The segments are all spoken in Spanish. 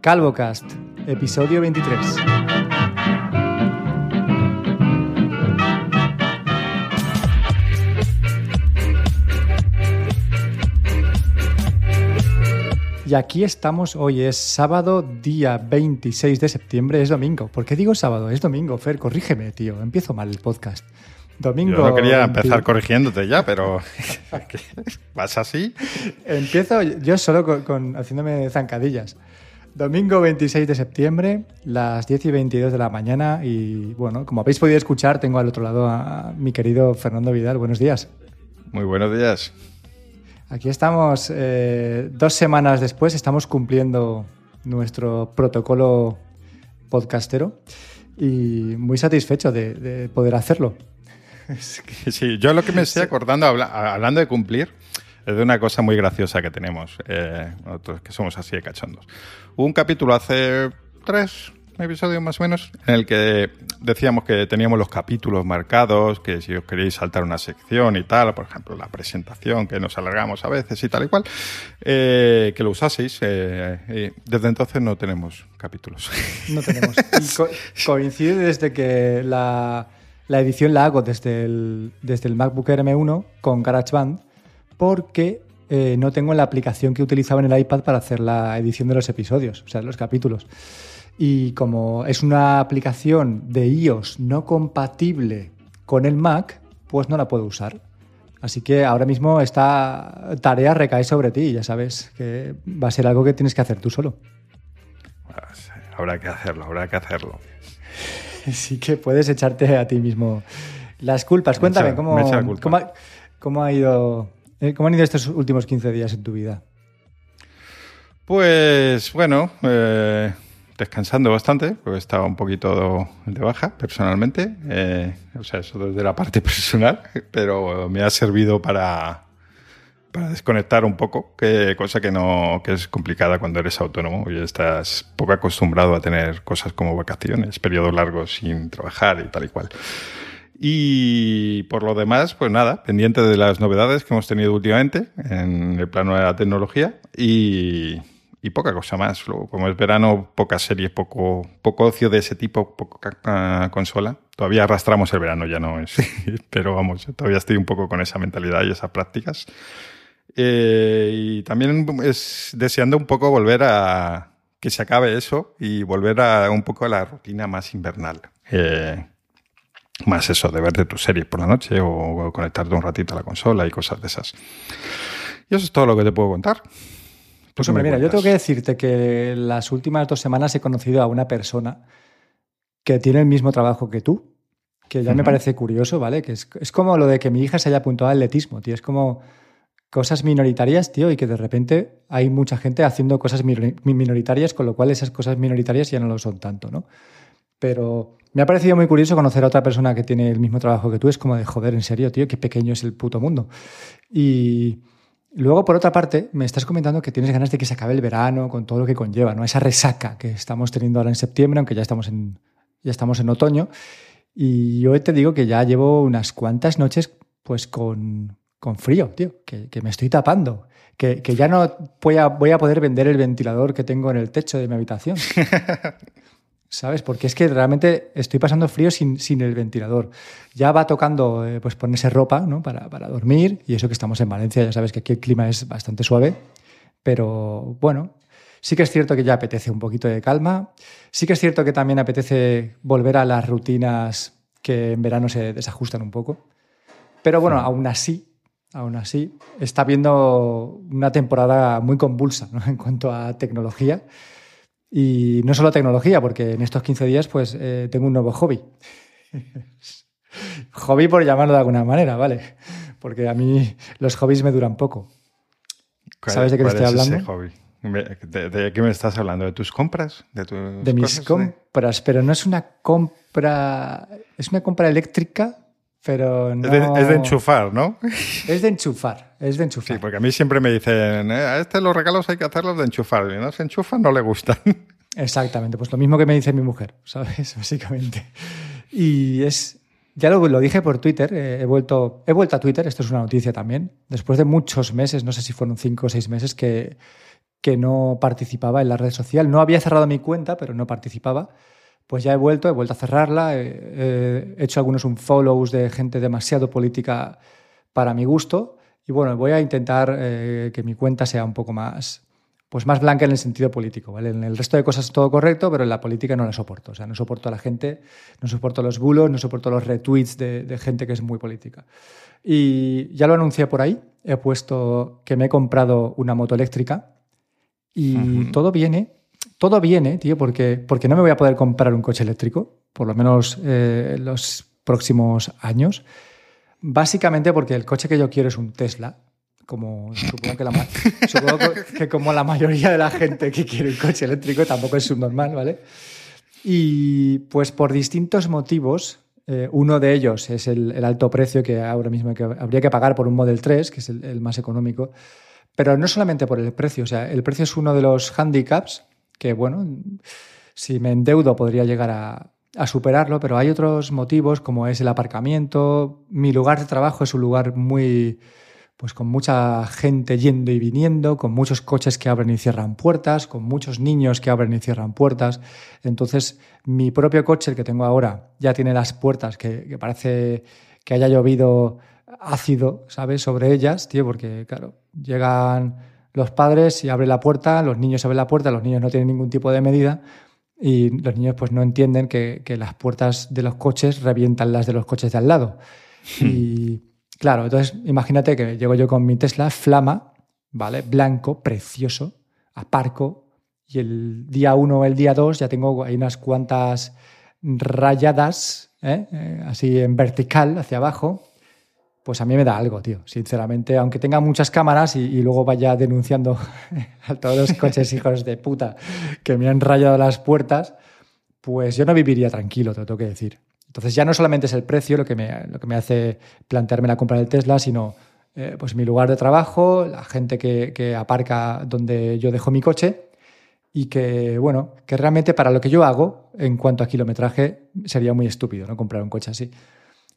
CalvoCast, episodio 23. Y aquí estamos, hoy es sábado, día 26 de septiembre, es domingo. ¿Por qué digo sábado? Es domingo, Fer, corrígeme, tío. Empiezo mal el podcast. Domingo. Yo no quería empezar corrigiéndote ya, pero ¿vas así? Empiezo yo solo con, con, haciéndome zancadillas. Domingo 26 de septiembre, las 10 y 22 de la mañana. Y bueno, como habéis podido escuchar, tengo al otro lado a mi querido Fernando Vidal. Buenos días. Muy buenos días. Aquí estamos, eh, dos semanas después, estamos cumpliendo nuestro protocolo podcastero y muy satisfecho de, de poder hacerlo. Sí, yo lo que me estoy acordando, habla, hablando de cumplir, es de una cosa muy graciosa que tenemos, eh, nosotros que somos así de cachondos. Hubo un capítulo hace tres episodios más o menos, en el que decíamos que teníamos los capítulos marcados, que si os queréis saltar una sección y tal, por ejemplo, la presentación, que nos alargamos a veces y tal y cual, eh, que lo usaseis. Eh, desde entonces no tenemos capítulos. No tenemos. Co coincide desde que la la edición la hago desde el, desde el MacBook Air M1 con GarageBand porque eh, no tengo la aplicación que utilizaba en el iPad para hacer la edición de los episodios, o sea, los capítulos. Y como es una aplicación de iOS no compatible con el Mac, pues no la puedo usar. Así que ahora mismo esta tarea recae sobre ti, ya sabes que va a ser algo que tienes que hacer tú solo. Pues, habrá que hacerlo, habrá que hacerlo. sí que puedes echarte a ti mismo las culpas. Cuéntame, ¿cómo, cómo, ha, cómo, ha, ido, eh, ¿cómo han ido estos últimos 15 días en tu vida? Pues bueno, eh, descansando bastante, porque estaba un poquito de baja personalmente, eh, o sea, eso desde la parte personal, pero me ha servido para, para desconectar un poco, que, cosa que no que es complicada cuando eres autónomo y estás poco acostumbrado a tener cosas como vacaciones, periodos largos sin trabajar y tal y cual. Y por lo demás, pues nada, pendiente de las novedades que hemos tenido últimamente en el plano de la tecnología y, y poca cosa más. Luego, como es verano, pocas series, poco, poco ocio de ese tipo, poca consola. Todavía arrastramos el verano, ya no es. Pero vamos, todavía estoy un poco con esa mentalidad y esas prácticas. Eh, y también es deseando un poco volver a que se acabe eso y volver a un poco a la rutina más invernal. Eh, más eso, de verte tus series por la noche o, conectarte un ratito a la consola y cosas de esas. Y eso es todo lo que te puedo contar. Pues hombre, mira, yo tengo que decirte que las últimas dos semanas he conocido a una persona que tiene el mismo trabajo que tú, que ya uh -huh. me parece curioso, ¿vale? Que es, es, como lo de que mi hija se haya apuntado al atletismo, tío. Es como cosas minoritarias, tío, y que de repente hay mucha gente haciendo cosas minoritarias, con lo cual esas cosas minoritarias ya no lo son tanto, ¿no? Pero me ha parecido muy curioso conocer a otra persona que tiene el mismo trabajo que tú. Es como de, joder, en serio, tío, qué pequeño es el puto mundo. Y luego, por otra parte, me estás comentando que tienes ganas de que se acabe el verano con todo lo que conlleva, ¿no? Esa resaca que estamos teniendo ahora en septiembre, aunque ya estamos en, ya estamos en otoño. Y yo te digo que ya llevo unas cuantas noches pues con, con frío, tío, que, que, me estoy tapando, que, que ya no voy a, voy a, poder vender el ventilador que tengo en el techo de mi habitación. ¿Sabes? Porque es que realmente estoy pasando frío sin, sin el ventilador. Ya va tocando eh, pues ponerse ropa ¿no? para, para, dormir, y eso que estamos en Valencia, ya sabes que aquí el clima es bastante suave, pero bueno, sí que es cierto que ya apetece un poquito de calma, sí que es cierto que también apetece volver a las rutinas que en verano se desajustan un poco, pero bueno, sí. aún así aún así, está viendo una temporada muy convulsa ¿no? en cuanto a tecnología. Y no solo tecnología, porque en estos 15 días pues eh, tengo un nuevo hobby. hobby por llamarlo de alguna manera, ¿vale? Porque a mí los hobbies me duran poco. ¿Sabes de qué te estoy hablando? Ese hobby? ¿De, ¿De, qué me estás hablando? ¿De tus compras? ¿De, tus de mis compras, pero no es una compra... Es una compra eléctrica pero no... Es de, es de, enchufar, ¿no? Es de enchufar, es de enchufar. Sí, porque a mí siempre me dicen, eh, a este los regalos hay que hacerlos de enchufar, y no se enchufan, no le gustan. Exactamente, pues lo mismo que me dice mi mujer, ¿sabes? Básicamente. Y es, ya lo, dije por Twitter, eh, he, vuelto, he vuelto a Twitter, esto es una noticia también, después de muchos meses, no sé si fueron cinco o seis meses, que, que no participaba en la red social. No había cerrado mi cuenta, pero no participaba. Pues ya he vuelto, he vuelto a cerrarla, he, hecho algunos un follows de gente demasiado política para mi gusto. Y bueno, voy a intentar eh, que mi cuenta sea un poco más, pues más blanca en el sentido político. ¿vale? En el resto de cosas todo correcto, pero en la política no la soporto. O sea, no soporto a la gente, no soporto los bulos, no soporto los retweets de, de gente que es muy política. Y ya lo anuncié por ahí. He puesto que me he comprado una moto eléctrica y todo viene, todo viene, tío, porque, porque no me voy a poder comprar un coche eléctrico, por lo menos eh, los próximos años. Básicamente porque el coche que yo quiero es un Tesla, como supongo que, la, mayoría de la gente que quiere un coche eléctrico tampoco es subnormal, ¿vale? Y pues por distintos motivos, eh, uno de ellos es el, alto precio que ahora mismo habría que pagar por un Model 3, que es el, más económico, pero no solamente por el precio, o sea, el precio es uno de los handicaps que, bueno, si me endeudo podría llegar a, a superarlo, pero hay otros motivos como es el aparcamiento, mi lugar de trabajo es un lugar muy pues con mucha gente yendo y viniendo, con muchos coches que abren y cierran puertas, con muchos niños que abren y cierran puertas. Entonces, mi propio coche, el que tengo ahora, ya tiene las puertas que, parece que haya llovido ácido, ¿sabes?, sobre ellas, tío, porque, claro, llegan los padres y abren la puerta, los niños abren la puerta, los niños no tienen ningún tipo de medida y los niños pues no entienden que, las puertas de los coches revientan las de los coches de al lado. Hmm. Y Claro, entonces imagínate que llego yo con mi Tesla Flama, ¿vale? Blanco, precioso, aparco, y el día 1 o el día 2 ya tengo ahí unas cuantas rayadas, ¿eh? Eh, así en vertical, hacia abajo. Pues a mí me da algo, tío, sinceramente. Aunque tenga muchas cámaras y, luego vaya denunciando a todos los coches hijos de puta que me han rayado las puertas, pues yo no viviría tranquilo, te lo tengo que decir. Entonces ya no solamente es el precio lo que me, lo que me hace plantearme la compra del Tesla, sino eh, pues mi lugar de trabajo, la gente que, aparca donde yo dejo mi coche y que, bueno, que realmente para lo que yo hago en cuanto a kilometraje sería muy estúpido no comprar un coche así.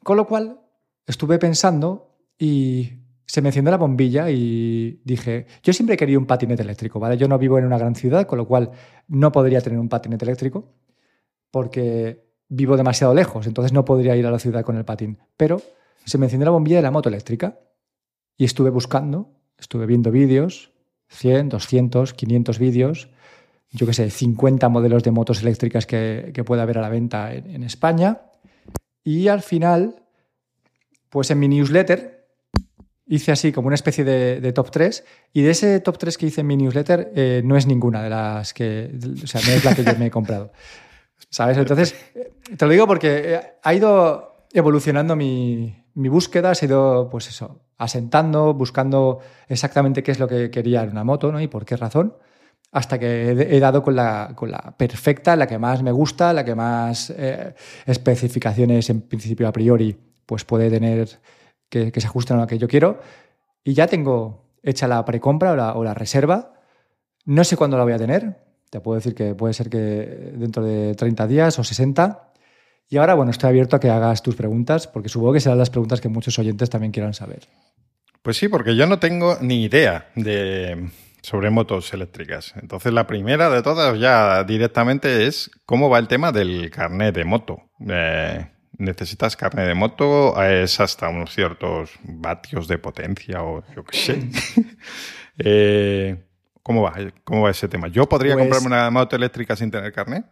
Con lo cual estuve pensando y se me encendió la bombilla y dije, yo siempre querido un patinete eléctrico, ¿vale? Yo no vivo en una gran ciudad, con lo cual no podría tener un patinete eléctrico porque vivo demasiado lejos, entonces no podría ir a la ciudad con el patín. Pero se me encendió la bombilla de la moto eléctrica y estuve buscando, estuve viendo vídeos, 100, 200, 500 vídeos, yo qué sé, 50 modelos de motos eléctricas que, que pueda haber a la venta en, España. Y al final, pues en mi newsletter hice así como una especie de, top 3 y de ese top 3 que hice en mi newsletter eh, no es ninguna de las que, o sea, no es la que yo me he comprado. ¿Sabes? Entonces, te lo digo porque ha ido evolucionando mi, búsqueda, se ha ido, pues eso, asentando, buscando exactamente qué es lo que quería en una moto, ¿no? Y por qué razón, hasta que he, dado con la, con la, perfecta, la que más me gusta, la que más eh, especificaciones en principio a priori pues puede tener que, se ajusten a lo que yo quiero. Y ya tengo hecha la precompra o la, o la reserva. No sé cuándo la voy a tener, te puedo decir que puede ser que dentro de 30 días o 60. Y ahora, bueno, estoy abierto a que hagas tus preguntas, porque supongo que serán las preguntas que muchos oyentes también quieran saber. Pues sí, porque yo no tengo ni idea de, sobre motos eléctricas. Entonces, la primera de todas ya directamente es cómo va el tema del carnet de moto. Eh, ¿Necesitas carnet de moto? ¿Es hasta unos ciertos vatios de potencia o yo qué sé? eh, ¿Cómo va? ¿Cómo va ese tema? ¿Yo podría pues comprarme una moto eléctrica sin tener carnet?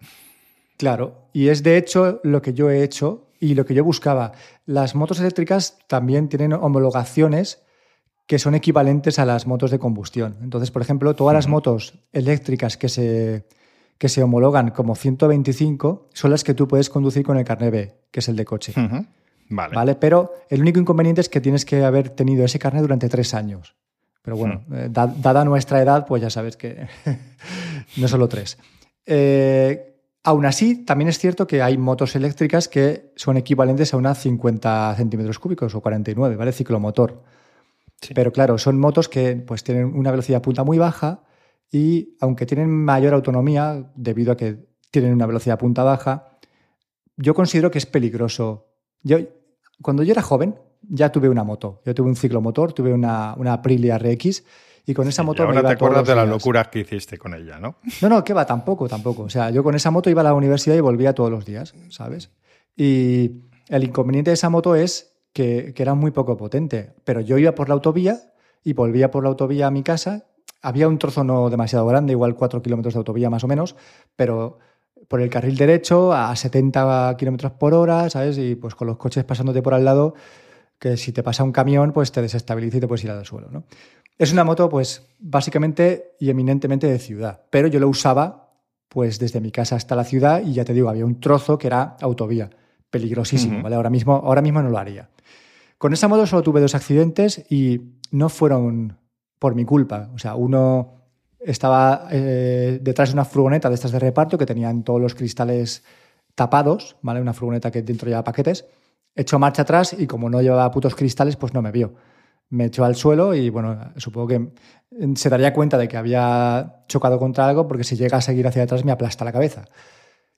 Claro, y es de hecho lo que yo he hecho y lo que yo buscaba. Las motos eléctricas también tienen homologaciones que son equivalentes a las motos de combustión. Entonces, por ejemplo, todas las motos eléctricas que se, que se homologan como 125 son las que tú puedes conducir con el carnet B, que es el de coche. Vale. vale. Pero el único inconveniente es que tienes que haber tenido ese carnet durante tres años. Pero bueno, hmm. eh, dada nuestra edad, pues ya sabes que no solo tres. Eh, aún así, también es cierto que hay motos eléctricas que son equivalentes a unas 50 centímetros cúbicos o 49, ¿vale? Ciclomotor. Pero claro, son motos que pues, tienen una velocidad punta muy baja y aunque tienen mayor autonomía debido a que tienen una velocidad punta baja, yo considero que es peligroso. Yo, cuando yo era joven, ya tuve una moto. Yo tuve un ciclomotor, tuve una, una Aprilia RX y con esa moto... Y ahora te acuerdas de las locuras que hiciste con ella, ¿no? No, no, que va, tampoco, tampoco. O sea, yo con esa moto iba a la universidad y volvía todos los días, ¿sabes? Y el inconveniente de esa moto es que, que era muy poco potente, pero yo iba por la autovía y volvía por la autovía a mi casa. Había un trozo no demasiado grande, igual 4 kilómetros de autovía más o menos, pero por el carril derecho a 70 kilómetros por hora, ¿sabes? Y pues con los coches pasándote por al lado, que si te pasa un camión, pues te desestabiliza y te puedes ir al suelo, ¿no? Es una moto, pues, básicamente y eminentemente de ciudad, pero yo lo usaba, pues, desde mi casa hasta la ciudad y ya te digo, había un trozo que era autovía, peligrosísimo, ¿vale? Ahora mismo, ahora mismo no lo haría. Con esa moto solo tuve dos accidentes y no fueron por mi culpa. O sea, uno estaba eh, detrás de una furgoneta de estas de reparto que tenían todos los cristales tapados, ¿vale? Una furgoneta que dentro llevaba paquetes. Echó marcha atrás y como no llevaba putos cristales, pues no me vio. Me echó al suelo y bueno, supongo que se daría cuenta de que había chocado contra algo porque si llega a seguir hacia atrás me aplasta la cabeza.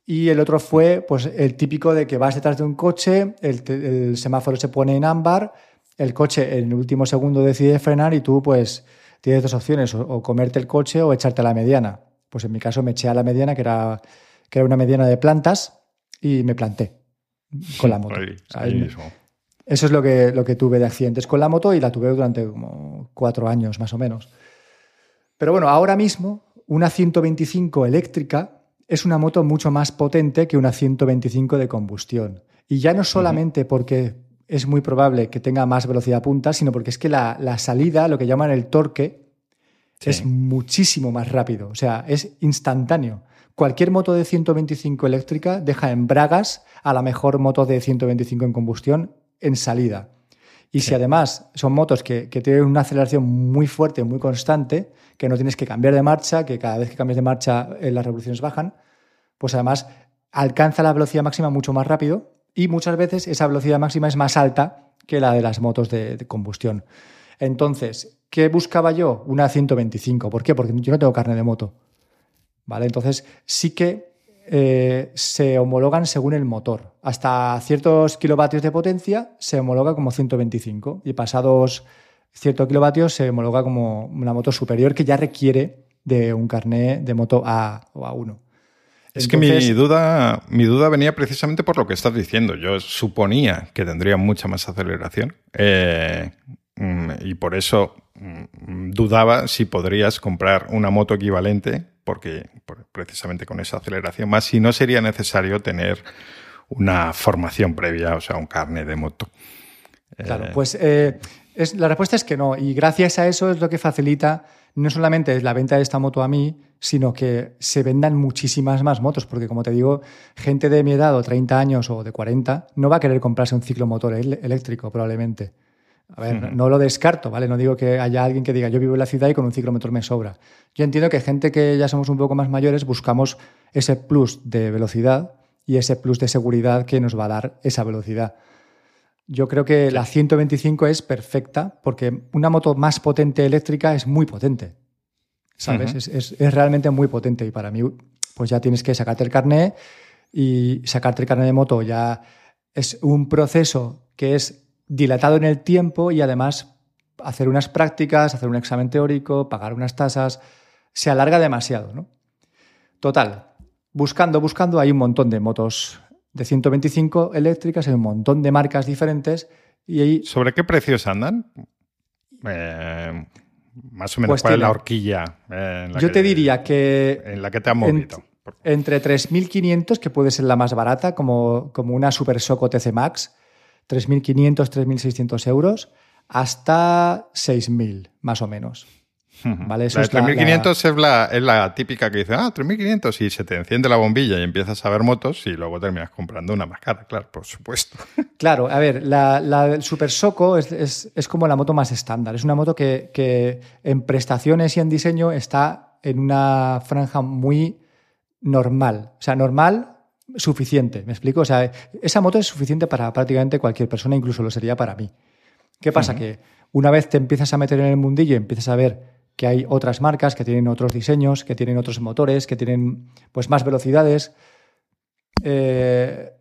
Y el otro fue pues el típico de que vas detrás de un coche, el, semáforo se pone en ámbar, el coche en el último segundo decide frenar y tú pues tienes dos opciones, o, comerte el coche o echarte a la mediana. Pues en mi caso me eché a la mediana, que era, que era una mediana de plantas, y me planté con la moto. Eso es lo que, lo que tuve de accidentes con la moto y la tuve durante como cuatro años más o menos. Pero bueno, ahora mismo una 125 eléctrica es una moto mucho más potente que una 125 de combustión. Y ya no solamente porque es muy probable que tenga más velocidad punta, sino porque es que la, salida, lo que llaman el torque, es muchísimo más rápido, o sea, es instantáneo. Cualquier moto de 125 eléctrica deja en bragas a la mejor moto de 125 en combustión en salida. Y si además son motos que, que, tienen una aceleración muy fuerte, muy constante, que no tienes que cambiar de marcha, que cada vez que cambias de marcha eh, las revoluciones bajan, pues además alcanza la velocidad máxima mucho más rápido y muchas veces esa velocidad máxima es más alta que la de las motos de, combustión. Entonces, ¿qué buscaba yo? Una 125. ¿Por qué? Porque yo no tengo carne de moto. ¿Vale? Entonces, sí que eh, se homologan según el motor. Hasta ciertos kilovatios de potencia se homologa como 125 y pasados ciertos kilovatios se homologa como una moto superior que ya requiere de un carné de moto A o A1. Es que mi duda, mi duda venía precisamente por lo que estás diciendo. Yo suponía que tendría mucha más aceleración eh, mm, y por eso mm, dudaba si podrías comprar una moto equivalente, porque precisamente con esa aceleración, más si no sería necesario tener una formación previa, o sea, un carne de moto. Claro, eh, pues eh, la respuesta es que no. Y gracias a eso es lo que facilita no solamente la venta de esta moto a mí, sino que se vendan muchísimas más motos, porque como te digo, gente de mi edad o 30 años o de 40 no va a querer comprarse un ciclomotor eléctrico probablemente. A ver, no lo descarto, ¿vale? No digo que haya alguien que diga yo vivo en la ciudad y con un ciclomotor me sobra. Yo entiendo que gente que ya somos un poco más mayores buscamos ese plus de velocidad y ese plus de seguridad que nos va a dar esa velocidad. Yo creo que la 125 es perfecta porque una moto más potente eléctrica es muy potente. ¿sabes? es, realmente muy potente y para mí, pues ya tienes que sacarte el carnet y sacarte el carnet de moto ya es un proceso que es dilatado en el tiempo y además hacer unas prácticas, hacer un examen teórico, pagar unas tasas, se alarga demasiado, ¿no? Total, buscando, buscando, hay un montón de motos de 125 eléctricas, hay un montón de marcas diferentes y ahí... ¿Sobre qué precios andan? Eh, más o menos, pues ¿cuál es la horquilla? Eh, yo te diría que... En la que te ha movido. entre 3.500, que puede ser la más barata, como, como una Super Soco TC Max, 3.500, 3.600 euros, hasta 6.000, más o menos. ¿Vale? Eso la de 3500 es, la, es la típica que dice, ah, 3500 y se te enciende la bombilla y empiezas a ver motos y luego terminas comprando una más cara, claro, por supuesto. Claro, a ver, la, la Super Soco es, es, es, como la moto más estándar. Es una moto que, que en prestaciones y en diseño está en una franja muy normal. O sea, normal suficiente, ¿me explico? O sea, esa moto es suficiente para prácticamente cualquier persona, incluso lo sería para mí. ¿Qué pasa? Que una vez te empiezas a meter en el mundillo y empiezas a ver que hay otras marcas que tienen otros diseños, que tienen otros motores, que tienen pues más velocidades, eh,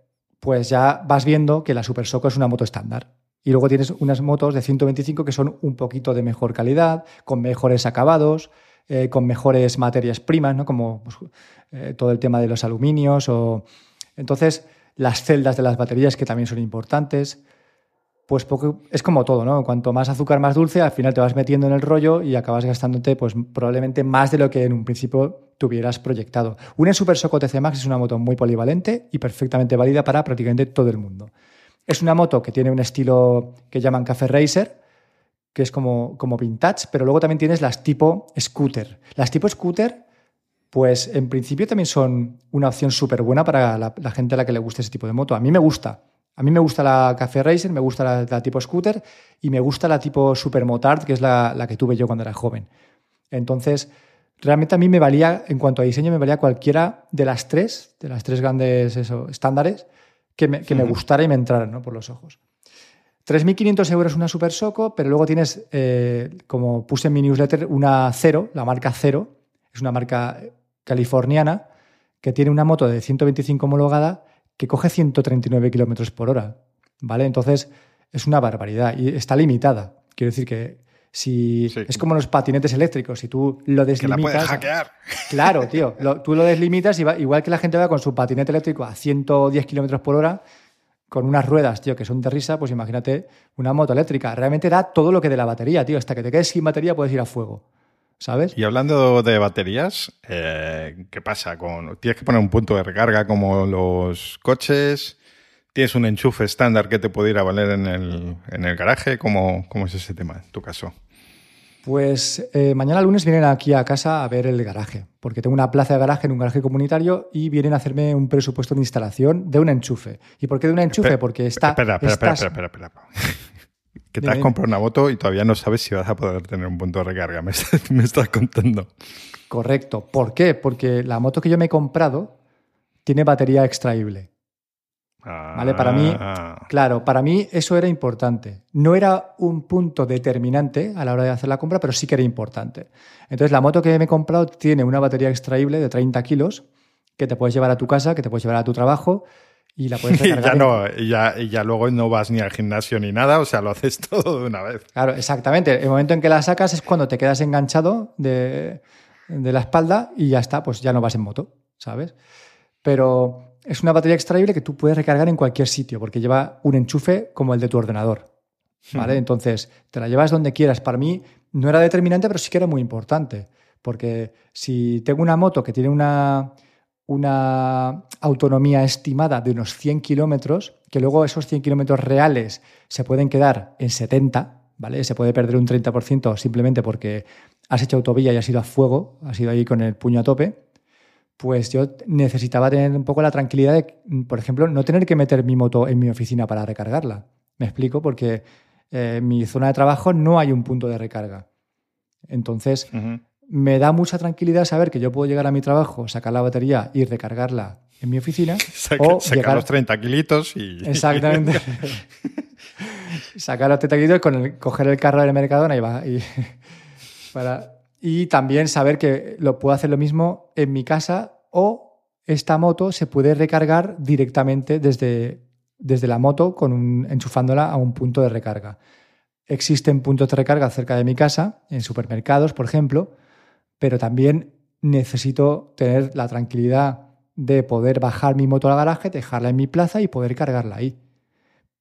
pues ya vas viendo que la Super Soco es una moto estándar. Y luego tienes unas motos de 125 que son un poquito de mejor calidad, con mejores acabados, eh, con mejores materias primas, ¿no? como pues, eh, todo el tema de los aluminios. O... Entonces, las celdas de las baterías que también son importantes. Pues es como todo, ¿no? Cuanto más azúcar, más dulce, al final te vas metiendo en el rollo y acabas gastándote pues, probablemente más de lo que en un principio tuvieras proyectado. Una Super Soco TC Max es una moto muy polivalente y perfectamente válida para prácticamente todo el mundo. Es una moto que tiene un estilo que llaman Café Racer, que es como, como vintage, pero luego también tienes las tipo scooter. Las tipo scooter, pues en principio también son una opción súper buena para la, la, gente a la que le guste ese tipo de moto. A mí me gusta. A mí me gusta la Café Racer, me gusta la, la tipo scooter y me gusta la tipo Supermotard, que es la, la que tuve yo cuando era joven. Entonces, realmente a mí me valía, en cuanto a diseño, me valía cualquiera de las tres, de las tres grandes eso, estándares, que me, que me gustara y me entrara ¿no? por los ojos. 3.500 euros una Super Soco, pero luego tienes, eh, como puse en mi newsletter, una Cero, la marca Cero, es una marca californiana que tiene una moto de 125 homologada que coge 139 kilómetros por hora. ¿Vale? Entonces es una barbaridad y está limitada. Quiero decir que si sí. es como los patinetes eléctricos, si tú lo deslimitas. Que la puedes hackear. Claro, tío. Lo, tú lo deslimitas y va, igual que la gente va con su patinete eléctrico a 110 kilómetros por hora, con unas ruedas, tío, que son de risa, pues imagínate una moto eléctrica. Realmente da todo lo que de la batería, tío. Hasta que te quedes sin batería puedes ir a fuego. ¿Sabes? Y hablando de baterías, eh, ¿qué pasa? con Tienes que poner un punto de recarga como los coches. ¿Tienes un enchufe estándar que te puede ir a valer en el, en el garaje? ¿Cómo, ¿Cómo, es ese tema en tu caso? Pues eh, mañana lunes vienen aquí a casa a ver el garaje, porque tengo una plaza de garaje en un garaje comunitario y vienen a hacerme un presupuesto de instalación de un enchufe. ¿Y por qué de un enchufe? Espera, porque está... Espera, espera, estás... espera, espera, espera. Que te has comprado una moto y todavía no sabes si vas a poder tener un punto de recarga. Me estás, me estás contando. Correcto. ¿Por qué? Porque la moto que yo me he comprado tiene batería extraíble. Ah, ¿Vale? Para mí, claro, para mí eso era importante. No era un punto determinante a la hora de hacer la compra, pero sí que era importante. Entonces, la moto que me he comprado tiene una batería extraíble de 30 kilos que te puedes llevar a tu casa, que te puedes llevar a tu trabajo y la puedes recargar. y, ya no, y, ya, y ya luego no vas ni al gimnasio ni nada, o sea, lo haces todo de una vez. Claro, exactamente. El momento en que la sacas es cuando te quedas enganchado de, de la espalda y ya está, pues ya no vas en moto, ¿sabes? Pero es una batería extraíble que tú puedes recargar en cualquier sitio porque lleva un enchufe como el de tu ordenador. ¿Vale? Entonces, te la llevas donde quieras. Para mí no era determinante, pero sí que era muy importante. Porque si tengo una moto que tiene una, una autonomía estimada de unos 100 kilómetros, que luego esos 100 kilómetros reales se pueden quedar en 70, ¿vale? Se puede perder un 30% simplemente porque has hecho autovía y has ido a fuego, has ido ahí con el puño a tope pues yo necesitaba tener un poco la tranquilidad de, por ejemplo, no tener que meter mi moto en mi oficina para recargarla. Me explico, porque eh, en mi zona de trabajo no hay un punto de recarga. Entonces, uh -huh. me da mucha tranquilidad saber que yo puedo llegar a mi trabajo, sacar la batería y recargarla en mi oficina. Saca, o sacar llegar... los 30 kilitos y... Exactamente. sacar los 30 kilitos con el, coger el carro del Mercadona y va. Y para, y también saber que lo puedo hacer lo mismo en mi casa o esta moto se puede recargar directamente desde, desde la moto con un, enchufándola a un punto de recarga. Existen puntos de recarga cerca de mi casa, en supermercados, por ejemplo, pero también necesito tener la tranquilidad de poder bajar mi moto al garaje, dejarla en mi plaza y poder cargarla ahí.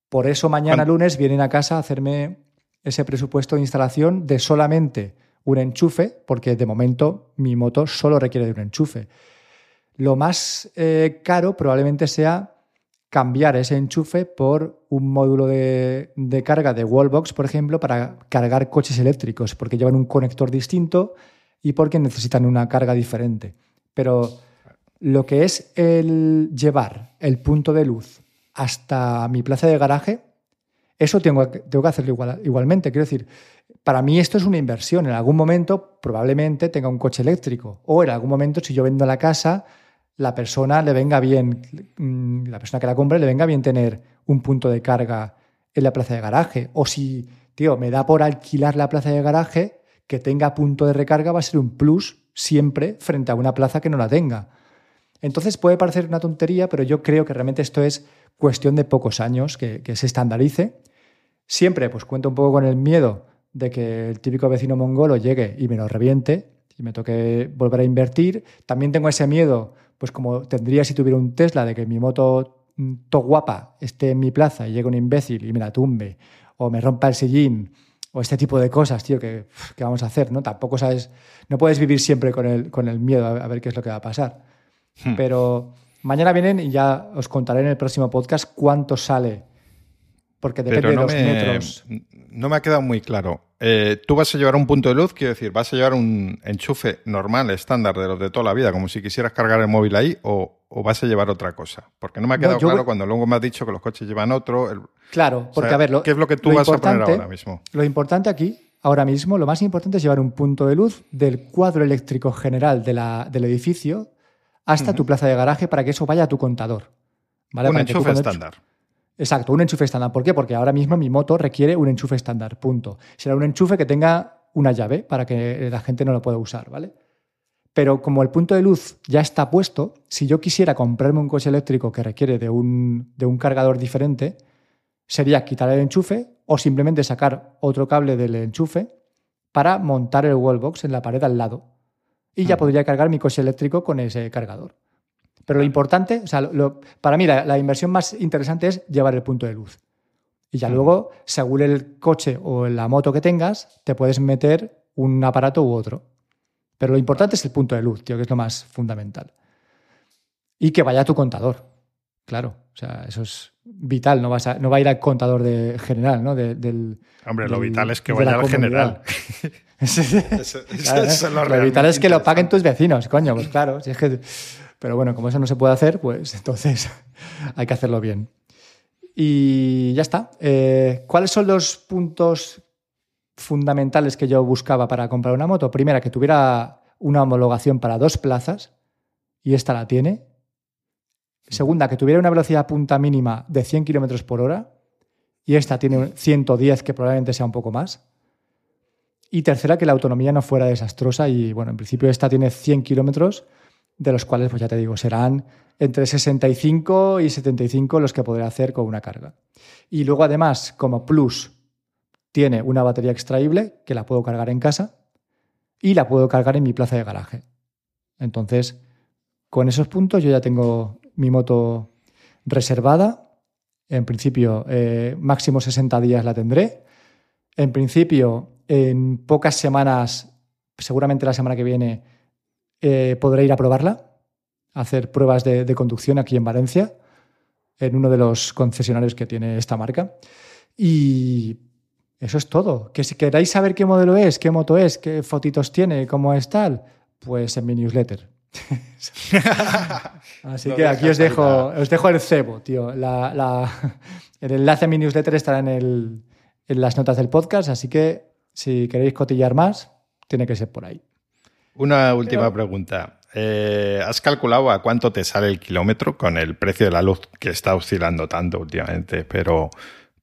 Por eso mañana lunes vienen a casa a hacerme ese presupuesto de instalación de solamente un enchufe, porque de momento mi moto solo requiere de un enchufe. Lo más eh, caro probablemente sea cambiar ese enchufe por un módulo de, carga de Wallbox, por ejemplo, para cargar coches eléctricos, porque llevan un conector distinto y porque necesitan una carga diferente. Pero lo que es el llevar el punto de luz hasta mi plaza de garaje, eso tengo, tengo que hacerlo igual, igualmente. Quiero decir, para mí esto es una inversión. En algún momento probablemente tenga un coche eléctrico o en algún momento si yo vendo la casa, la persona le venga bien, mm, la persona que la compre le venga bien tener un punto de carga en la plaza de garaje. O si, tío, me da por alquilar la plaza de garaje, que tenga punto de recarga va a ser un plus siempre frente a una plaza que no la tenga. Entonces puede parecer una tontería, pero yo creo que realmente esto es cuestión de pocos años que, que se estandarice Siempre pues cuento un poco con el miedo de que el típico vecino mongolo llegue y me lo reviente y me toque volver a invertir. También tengo ese miedo, pues como tendría si tuviera un Tesla, de que mi moto mm, to guapa esté en mi plaza y llegue un imbécil y me la tumbe o me rompa el sillín o este tipo de cosas, tío, que, vamos a hacer, ¿no? Tampoco sabes, no puedes vivir siempre con el, con el miedo a, ver qué es lo que va a pasar. Hmm. Pero mañana vienen y ya os contaré en el próximo podcast cuánto sale porque depende de los metros. No me ha quedado muy claro. Eh, ¿Tú vas a llevar un punto de luz? Quiero decir, ¿vas a llevar un enchufe normal, estándar de los de toda la vida, como si quisieras cargar el móvil ahí, o, vas a llevar otra cosa? Porque no me ha quedado claro cuando luego me has dicho que los coches llevan otro. Claro, porque a ver, ¿qué es lo que tú vas a poner ahora mismo? Lo importante aquí, ahora mismo, lo más importante es llevar un punto de luz del cuadro eléctrico general del edificio hasta tu plaza de garaje para que eso vaya a tu contador. ¿vale? Un enchufe estándar. Exacto, un enchufe estándar. ¿Por qué? Porque ahora mismo mi moto requiere un enchufe estándar, punto. Será un enchufe que tenga una llave para que la gente no lo pueda usar, ¿vale? Pero como el punto de luz ya está puesto, si yo quisiera comprarme un coche eléctrico que requiere de un, de un cargador diferente, sería quitar el enchufe o simplemente sacar otro cable del enchufe para montar el wallbox en la pared al lado. Y ya podría cargar mi coche eléctrico con ese cargador. Pero lo importante, o sea, para mí la, inversión más interesante es llevar el punto de luz. Y ya luego, según el coche o la moto que tengas, te puedes meter un aparato u otro. Pero lo importante es el punto de luz, tío, que es lo más fundamental. Y que vaya a tu contador. Claro, o sea, eso es vital, no, vas no va a ir al contador de general, ¿no? del, Hombre, lo vital es que vaya al general. lo, vital es que lo paguen tus vecinos, coño, pues claro, si es que pero bueno, como eso no se puede hacer, pues entonces hay que hacerlo bien. Y ya está. Eh, ¿Cuáles son los puntos fundamentales que yo buscaba para comprar una moto? Primera, que tuviera una homologación para dos plazas, y esta la tiene. Segunda, que tuviera una velocidad punta mínima de 100 km por hora, y esta tiene 110, que probablemente sea un poco más. Y tercera, que la autonomía no fuera desastrosa, y bueno, en principio esta tiene 100 kilómetros de los cuales, pues ya te digo, serán entre 65 y 75 los que podré hacer con una carga. Y luego, además, como plus, tiene una batería extraíble que la puedo cargar en casa y la puedo cargar en mi plaza de garaje. Entonces, con esos puntos yo ya tengo mi moto reservada. En principio, eh, máximo 60 días la tendré. En principio, en pocas semanas, seguramente la semana que viene, eh, podré ir a probarla, a hacer pruebas de, conducción aquí en Valencia, en uno de los concesionarios que tiene esta marca. Y eso es todo. Que si queréis saber qué modelo es, qué moto es, qué fotitos tiene, cómo es tal, pues en mi newsletter. Así que aquí os dejo, os dejo el cebo, tío. el enlace a mi newsletter estará en, en las notas del podcast, así que si queréis cotillar más, tiene que ser por ahí. Una última pregunta. Eh, ¿Has calculado a cuánto te sale el kilómetro con el precio de la luz que está oscilando tanto últimamente? Pero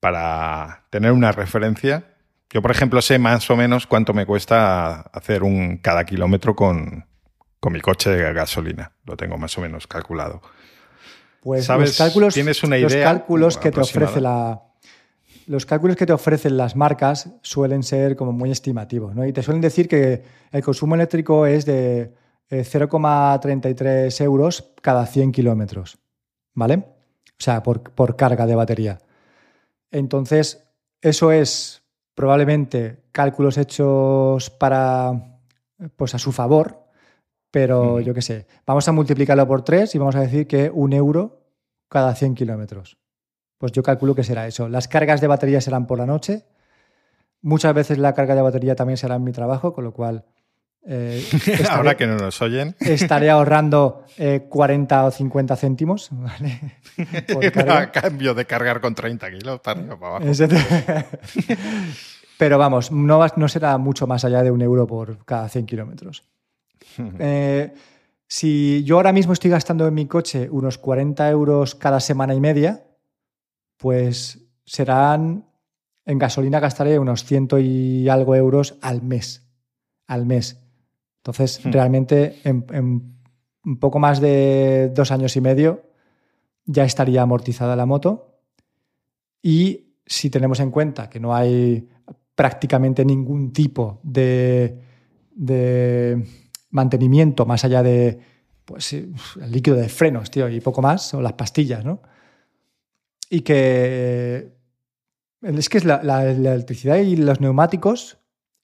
para tener una referencia, yo por ejemplo sé más o menos cuánto me cuesta hacer un cada kilómetro con, mi coche de gasolina. Lo tengo más o menos calculado. Pues ¿Sabes? los cálculos, ¿Tienes una idea? Los cálculos que te ofrece la, los cálculos que te ofrecen las marcas suelen ser como muy estimativos, ¿no? Y te suelen decir que el consumo eléctrico es de 0,33 eh, euros cada 100 kilómetros, ¿vale? O sea, por, por, carga de batería. Entonces, eso es probablemente cálculos hechos para, pues a su favor, pero yo qué sé, vamos a multiplicarlo por 3 y vamos a decir que un euro cada 100 kilómetros. Pues yo calculo que será eso. Las cargas de batería serán por la noche. Muchas veces la carga de batería también será en mi trabajo, con lo cual... Eh, Ahora que no nos oyen. Estaré ahorrando 40 eh, o 50 céntimos. ¿vale? A cambio de cargar con 30 kilos para arriba para abajo. Pero vamos, no, no será mucho más allá de un euro por cada 100 kilómetros. Eh, si yo ahora mismo estoy gastando en mi coche unos 40 euros cada semana y media, pues serán, en gasolina gastaré unos ciento y algo euros al mes, al mes. Entonces, hmm. realmente en, un poco más de dos años y medio ya estaría amortizada la moto y si tenemos en cuenta que no hay prácticamente ningún tipo de, de mantenimiento más allá de pues, el líquido de frenos, tío, y poco más, o las pastillas, ¿no? Y que es que es la, la electricidad y los neumáticos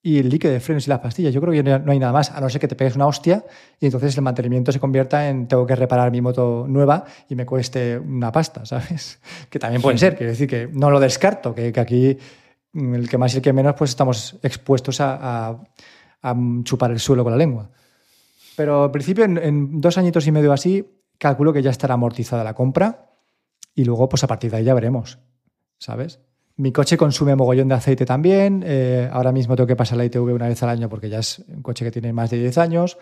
y el líquido de frenos y las pastillas. Yo creo que no hay nada más, a no ser que te pegues una hostia y entonces el mantenimiento se convierta en tengo que reparar mi moto nueva y me cueste una pasta, ¿sabes? Que también puede ser, quiero decir que no lo descarto, que, aquí mm, el que más y el que menos pues estamos expuestos a, chupar el suelo con la lengua. Pero al principio, en, en, dos añitos y medio así, calculo que ya estará amortizada la compra y luego pues a partir de ahí ya veremos, ¿sabes? Mi coche consume mogollón de aceite también. Eh, ahora mismo tengo que pasar la ITV una vez al año porque ya es un coche que tiene más de 10 años.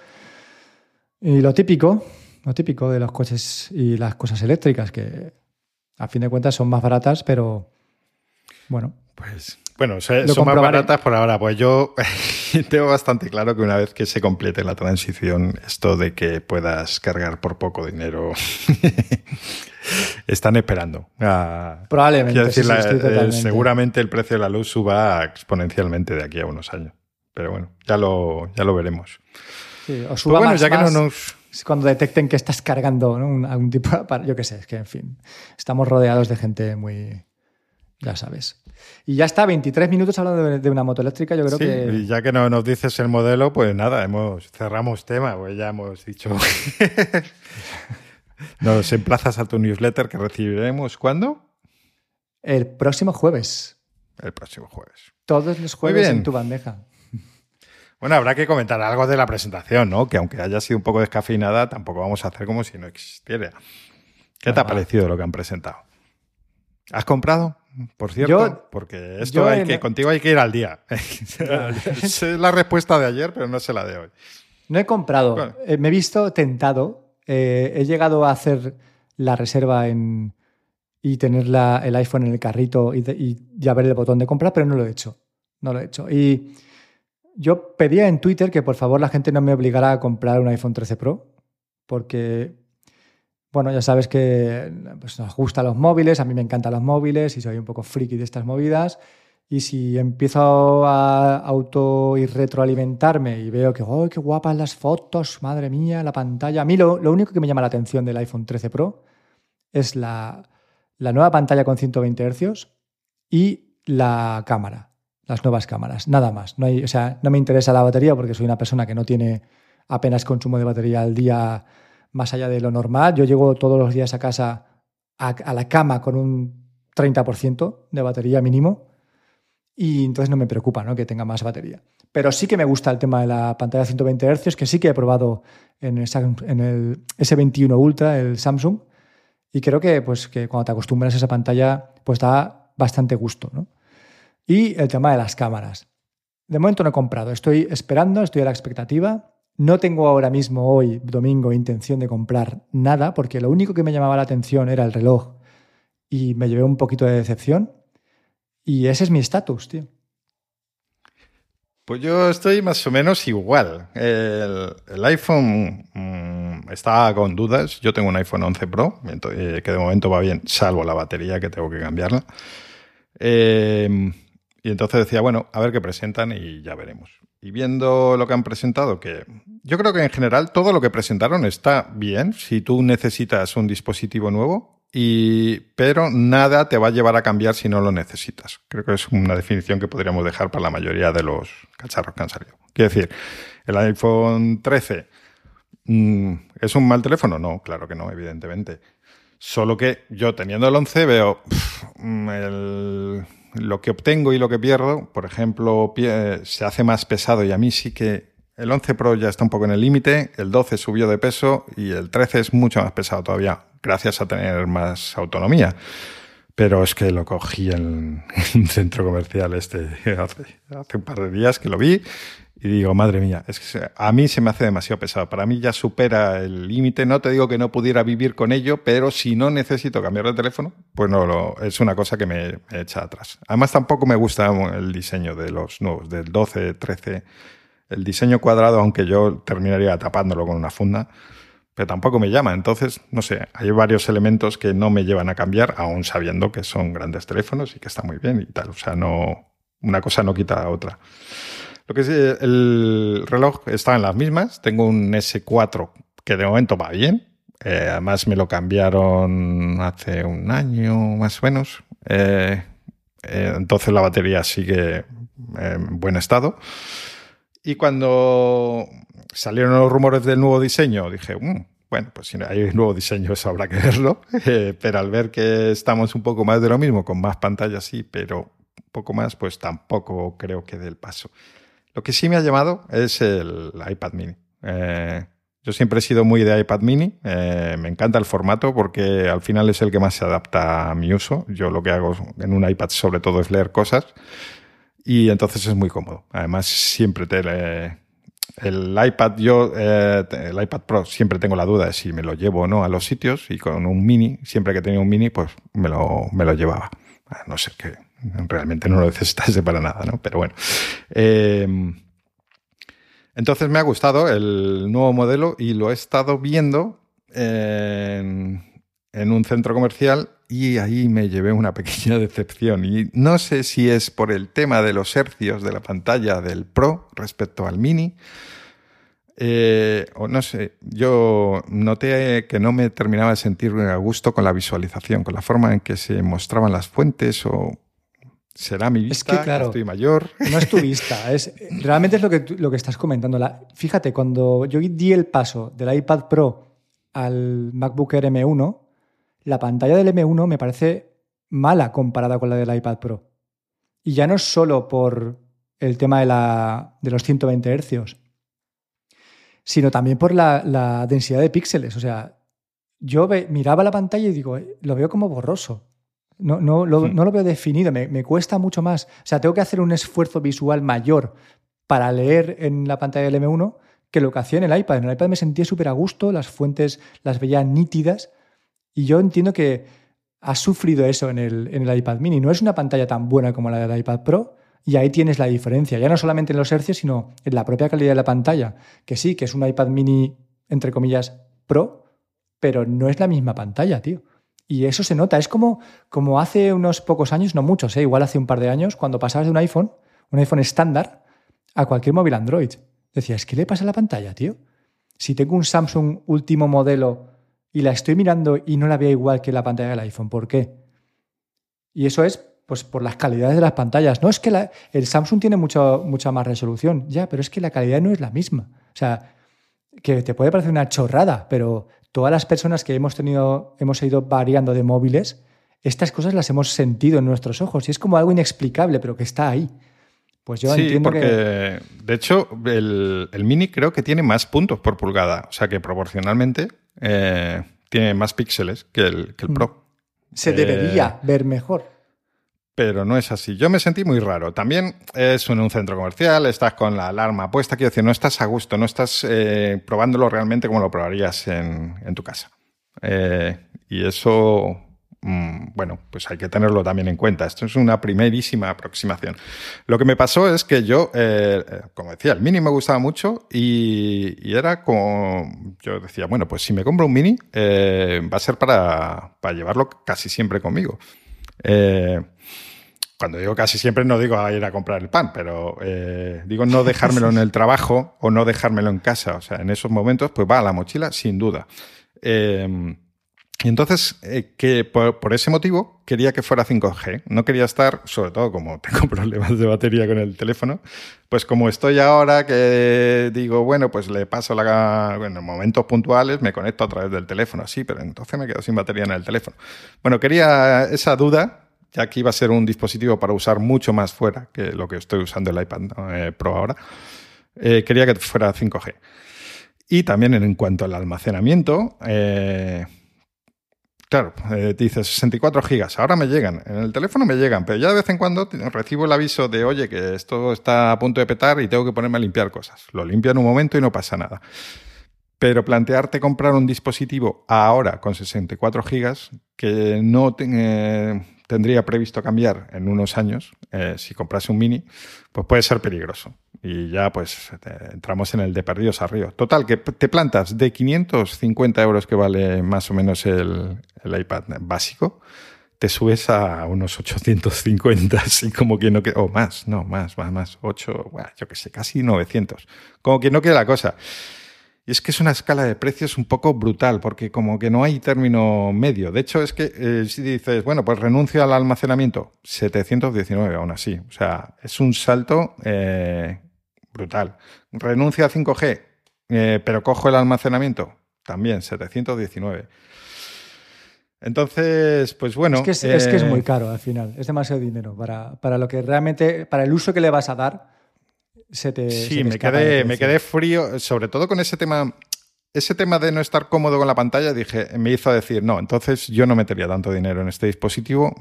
Y lo típico, lo típico de los coches y las cosas eléctricas, que a fin de cuentas son más baratas, pero bueno. Pues bueno, son más baratas por ahora. Pues yo tengo bastante claro que una vez que se complete la transición, esto de que puedas cargar por poco dinero están esperando. Probablemente. Eh, seguramente el precio de la luz suba exponencialmente de aquí a unos años. Pero bueno, ya lo, ya lo veremos. Sí, o pues suba más, ya que no nos... Cuando detecten que estás cargando algún tipo de... Yo qué sé, es que en fin, estamos rodeados de gente muy... Ya sabes. Y ya está, 23 minutos hablando de, una moto eléctrica, yo creo sí, que... Y ya que no nos dices el modelo, pues nada, hemos cerramos tema, pues ya hemos dicho... Nos emplazas a tu newsletter que recibiremos ¿cuándo? El próximo jueves. El próximo jueves. Todos los jueves en tu bandeja. Bueno, habrá que comentar algo de la presentación, ¿no? Que aunque haya sido un poco descafeinada, tampoco vamos a hacer como si no existiera. ¿Qué te ha parecido lo que han presentado? ¿Has comprado? Por cierto, porque esto hay que, contigo hay que ir al día. es la respuesta de ayer, pero no sé la de hoy. No he comprado. Eh, me he visto tentado eh, he llegado a hacer la reserva en, y tener el iPhone en el carrito y, ya ver el botón de compra, pero no lo he hecho. No lo he hecho. Y yo pedía en Twitter que por favor la gente no me obligara a comprar un iPhone 13 Pro, porque, bueno, ya sabes que pues, nos gustan los móviles, a mí me encantan los móviles y soy un poco friki de estas movidas. Y si empiezo a auto y retroalimentarme y veo que, ¡oh, qué guapas las fotos! Madre mía, la pantalla. A mí lo, único que me llama la atención del iPhone 13 Pro es la, nueva pantalla con 120 Hz y la cámara, las nuevas cámaras. Nada más. No, o sea, no me interesa la batería porque soy una persona que no tiene apenas consumo de batería al día más allá de lo normal. Yo llego todos los días a casa a, la cama con un 30% de batería mínimo y entonces no me preocupa ¿no? que tenga más batería. Pero sí que me gusta el tema de la pantalla 120 Hz, que sí que he probado en el, en el S21 Ultra, el Samsung, y creo que, pues, que cuando te acostumbras a esa pantalla, pues da bastante gusto. ¿no? Y el tema de las cámaras. De momento no he comprado, estoy esperando, estoy a la expectativa. No tengo ahora mismo, hoy, domingo, intención de comprar nada, porque lo único que me llamaba la atención era el reloj y me llevé un poquito de decepción. Y ese es mi estatus, tío. Pues yo estoy más o menos igual. El, iPhone mm, está con dudas. Yo tengo un iPhone 11 Pro, eh, que de momento va bien, salvo la batería que tengo que cambiarla. Em, y entonces decía, bueno, a ver qué presentan y ya veremos. Y viendo lo que han presentado, que yo creo que en general todo lo que presentaron está bien. Si tú necesitas un dispositivo nuevo, y, pero nada te va a llevar a cambiar si no lo necesitas. Creo que es una definición que podríamos dejar para la mayoría de los cacharros que han salido. Quiero decir, el iPhone 13 mm, es un mal teléfono. No, claro que no, evidentemente. Solo que yo teniendo el 11 veo mm, lo que obtengo y lo que pierdo. Por ejemplo, se hace más pesado y a mí sí que el 11 Pro ya está un poco en el límite, el 12 subió de peso y el 13 es mucho más pesado todavía gracias a tener más autonomía. Pero es que lo cogí en, un centro comercial este hace, un par de días que lo vi y digo, madre mía, es que a mí se me hace demasiado pesado. Para mí ya supera el límite. No te digo que no pudiera vivir con ello, pero si no necesito cambiar de teléfono, pues no lo, es una cosa que me, echa atrás. Además, tampoco me gusta el diseño de los nuevos, del 12, 13. El diseño cuadrado, aunque yo terminaría tapándolo con una funda, pero tampoco me llama. Entonces, no sé, hay varios elementos que no me llevan a cambiar, aún sabiendo que son grandes teléfonos y que están muy bien y tal. O sea, no, una cosa no quita la otra. Lo que es el reloj está en las mismas. Tengo un S4 que de momento va bien. Eh, además me lo cambiaron hace un año más o menos. Eh, eh, entonces la batería sigue en buen estado. Y cuando salieron los rumores del nuevo diseño, dije, mm, bueno, pues si hay nuevo diseño, eso habrá que verlo. pero al ver que estamos un poco más de lo mismo, con más pantallas, sí, pero un poco más, pues tampoco creo que dé el paso. Lo que sí me ha llamado es el iPad mini. Eh, yo siempre he sido muy de iPad mini. Eh, me encanta el formato porque al final es el que más se adapta a mi uso. Yo lo que hago en un iPad sobre todo es leer cosas y entonces es muy cómodo. Además, siempre te, el iPad, yo, eh, el iPad Pro, siempre tengo la duda de si me lo llevo o no a los sitios y con un mini, siempre que tenía un mini, pues me lo, me lo llevaba. no sé que realmente no lo necesitase para nada, ¿no? Pero bueno. Eh, entonces me ha gustado el nuevo modelo y lo he estado viendo en, un centro comercial y ahí me llevé una pequeña decepción. Y no sé si es por el tema de los hercios de la pantalla del Pro respecto al Mini. Eh, o no sé, yo noté que no me terminaba de sentir a gusto con la visualización, con la forma en que se mostraban las fuentes o será mi vista, es que, claro, estoy mayor. No es tu vista, es, realmente es lo que, lo que estás comentando. La, fíjate, cuando yo di el paso del iPad Pro al MacBook Air M1, la pantalla del M1 me parece mala comparada con la del iPad Pro. Y ya no es solo por el tema de, la, de los 120 Hz, sino también por la, densidad de píxeles. O sea, yo miraba la pantalla y digo, eh, lo veo como borroso. No, no, lo, no lo veo definido, me, me, cuesta mucho más. O sea, tengo que hacer un esfuerzo visual mayor para leer en la pantalla del M1 que lo que hacía en el iPad. En el iPad me sentía súper a gusto, las fuentes las veía nítidas y yo entiendo que has sufrido eso en el, en el iPad mini. No es una pantalla tan buena como la del iPad Pro, y ahí tienes la diferencia, ya no solamente en los hercios, sino en la propia calidad de la pantalla, que sí, que es un iPad mini, entre comillas, Pro, pero no es la misma pantalla, tío. Y eso se nota, es como, como hace unos pocos años, no muchos, ¿eh? igual hace un par de años, cuando pasabas de un iPhone, un iPhone estándar, a cualquier móvil Android. Decías, ¿qué le pasa a la pantalla, tío? Si tengo un Samsung último modelo y la estoy mirando y no la veo igual que la pantalla del iPhone. ¿Por qué? Y eso es pues, por las calidades de las pantallas. No es que el Samsung tiene mucho, mucha más resolución, ya, pero es que la calidad no es la misma. O sea, que te puede parecer una chorrada, pero todas las personas que hemos tenido, hemos ido variando de móviles, estas cosas las hemos sentido en nuestros ojos y es como algo inexplicable, pero que está ahí. Pues yo sí, entiendo porque, de hecho, el, Mini creo que tiene más puntos por pulgada. O sea que proporcionalmente eh, tiene más píxeles que el, que el mm. Pro. Se eh, debería ver mejor. Pero no es así. Yo me sentí muy raro. También es en un centro comercial, estás con la alarma puesta, quiero decir, no estás a gusto, no estás eh, probándolo realmente como lo probarías en, tu casa. y eso Mm, bueno, pues hay que tenerlo también en cuenta. Esto es una primerísima aproximación. Lo que me pasó es que yo, eh, eh, como decía, el mini me gustaba mucho y, era como, yo decía, bueno, pues si me compro un mini, eh, va a ser para, llevarlo casi siempre conmigo. Cuando digo casi siempre no digo a ir a comprar el pan, pero digo no dejármelo en el trabajo o no dejármelo en casa. O sea, en esos momentos, pues va a la mochila sin duda. Y entonces, eh, que por, ese motivo quería que fuera 5G. No quería estar, sobre todo como tengo problemas de batería con el teléfono, pues como estoy ahora que digo, bueno, pues le paso la... Bueno, en momentos puntuales me conecto a través del teléfono, sí, pero entonces me quedo sin batería en el teléfono. Bueno, quería esa duda, ya que iba a ser un dispositivo para usar mucho más fuera que lo que estoy usando el iPad eh, Pro ahora, eh, quería que fuera 5G. Y también en cuanto al almacenamiento, Claro, eh, dices 64 gigas, ahora me llegan, en el teléfono me llegan, pero ya de vez en cuando recibo el aviso de, oye, que esto está a punto de petar y tengo que ponerme a limpiar cosas. Lo limpio en un momento y no pasa nada. Pero plantearte comprar un dispositivo ahora con 64 gigas que no te, tendría previsto cambiar en unos años, eh, si comprase un mini, pues puede ser peligroso. Y ya pues entramos en el de perdidos a río. Total, que te plantas de 550 euros que vale más o menos el, el iPad básico, te subes a unos 850, así como que no queda, o más, no, más, más, más, 8, bueno, yo qué sé, casi 900. Como que no queda la cosa. Y es que es una escala de precios un poco brutal, porque como que no hay término medio. De hecho, es que eh, si dices, bueno, pues renuncio al almacenamiento, 719 aún así. O sea, es un salto eh, brutal. Renuncio a 5G, eh, pero cojo el almacenamiento, también 719. Entonces, pues bueno. Es que es, que es muy caro al final, es demasiado dinero para, para, lo que realmente, para el uso que le vas a dar, se te. Sí, me, quedé, me quedé frío, sobre todo con ese tema. Ese tema de no estar cómodo con la pantalla, dije, me hizo decir, no, entonces yo no metería tanto dinero en este dispositivo,